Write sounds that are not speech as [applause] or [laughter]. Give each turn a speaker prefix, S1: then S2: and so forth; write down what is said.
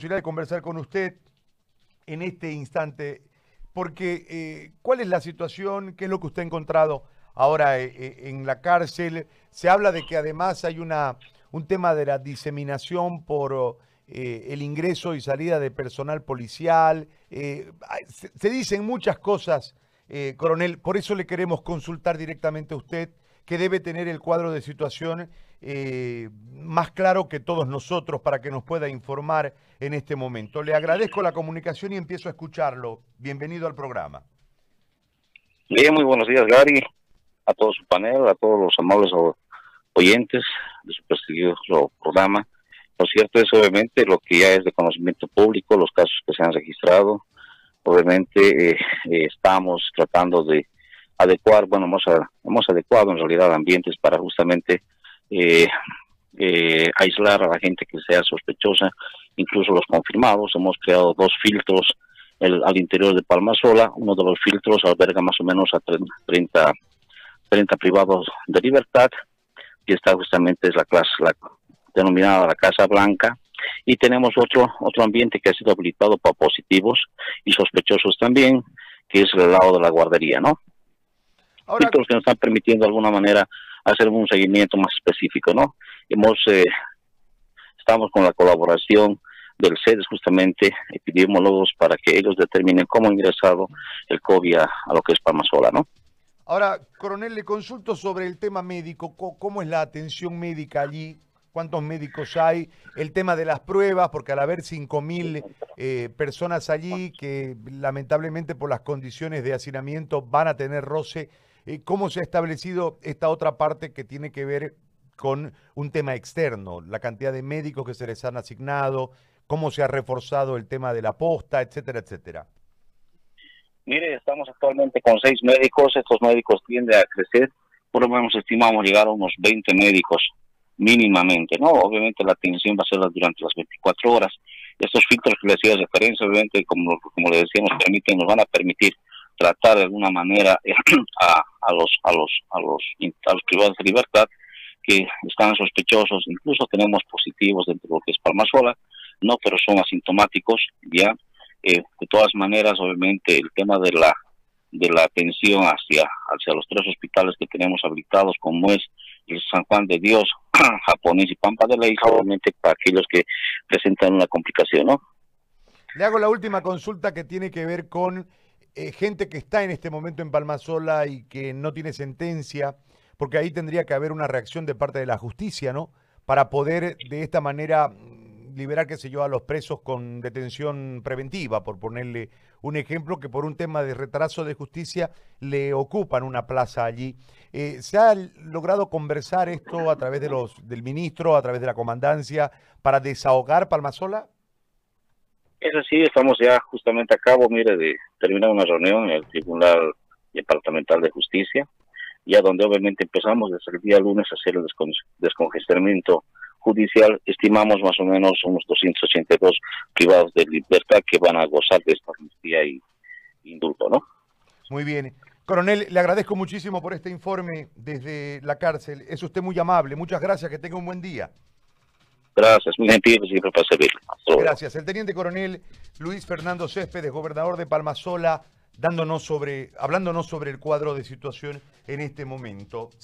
S1: posibilidad de conversar con usted en este instante, porque eh, ¿cuál es la situación? ¿Qué es lo que usted ha encontrado ahora eh, eh, en la cárcel? Se habla de que además hay una, un tema de la diseminación por el ingreso y salida de personal policial. Se, dicen muchas cosas, coronel, por eso le queremos consultar directamente a usted que debe tener el cuadro de situación eh, más claro que todos nosotros para que nos pueda informar en este momento. Le agradezco la comunicación y empiezo a escucharlo. Bienvenido al programa.
S2: Bien, muy buenos días, Gary, a todo su panel, a todos los amables oyentes de su prestigioso programa. Lo cierto es obviamente lo que ya es de conocimiento público, los casos que se han registrado. Obviamente eh, eh, estamos tratando de adecuar, bueno, hemos, hemos adecuado en realidad ambientes para justamente eh, eh, aislar a la gente que sea sospechosa, incluso los confirmados. Hemos creado dos filtros al interior de Palmasola. Uno de los filtros alberga más o menos a 30, 30 privados de libertad, y está justamente es la clase, la denominada la Casa Blanca. Y tenemos otro, otro ambiente que ha sido habilitado para positivos y sospechosos también, que es el lado de la guardería, ¿no? Ahora, que nos están permitiendo de alguna manera hacer un seguimiento más específico, ¿no? Hemos, eh, estamos con la colaboración del CEDES justamente, epidemiólogos, para que ellos determinen cómo ha ingresado el COVID a, lo que es Palmasola, ¿no?
S1: Ahora, coronel, le consulto sobre el tema médico, ¿cómo es la atención médica allí? ¿Cuántos médicos hay? El tema de las pruebas, porque al haber 5.000 eh, personas allí que lamentablemente por las condiciones de hacinamiento van a tener roce, ¿Cómo se ha establecido esta otra parte que tiene que ver con un tema externo? La cantidad de médicos que se les han asignado, cómo se ha reforzado el tema de la posta, etcétera, etcétera.
S2: Mire, estamos actualmente con seis médicos, estos médicos tienden a crecer, por lo menos estimamos llegar a unos 20 médicos mínimamente, ¿no? Obviamente la atención va a ser durante las 24 horas. Estos filtros que les hacía referencia, obviamente, como, como le decía, nos permiten, nos van a permitir tratar de alguna manera [clears throat] a, a, los, a, los, a, los, a los privados de libertad que están sospechosos, incluso tenemos positivos dentro de lo que es Palmasola, no, pero son asintomáticos, ya. Eh, de todas maneras, obviamente, el tema de la de la atención hacia, hacia los tres hospitales que tenemos habilitados, como es el San Juan de Dios, [clears throat] japonés y Pampa de la Isla, obviamente para aquellos que presentan una complicación, ¿no?
S1: Le hago la última consulta que tiene que ver con eh, gente que está en este momento en Palmasola y que no tiene sentencia, porque ahí tendría que haber una reacción de parte de la justicia, ¿no? Para poder de esta manera mm, liberar, qué sé yo, a los presos con detención preventiva, por ponerle un ejemplo, que por un tema de retraso de justicia le ocupan una plaza allí. Eh, ¿Se ha logrado conversar esto a través de los, del ministro, a través de la comandancia, para desahogar Palmasola?
S2: Es así, estamos ya justamente a cabo, mire, de terminar una reunión en el Tribunal Departamental de Justicia, ya donde obviamente empezamos desde el día lunes a hacer el descongestionamiento judicial, estimamos más o menos unos 282 privados de libertad que van a gozar de esta amnistía y indulto, ¿no?
S1: Muy bien. Coronel, le agradezco muchísimo por este informe desde la cárcel. Es usted muy amable. Muchas gracias. Que tenga un buen día.
S2: Gracias, muy gentil, siempre para servir.
S1: Gracias. El teniente coronel Luis Fernando Céspedes, gobernador de Palmasola, dándonos sobre, hablándonos sobre el cuadro de situación en este momento.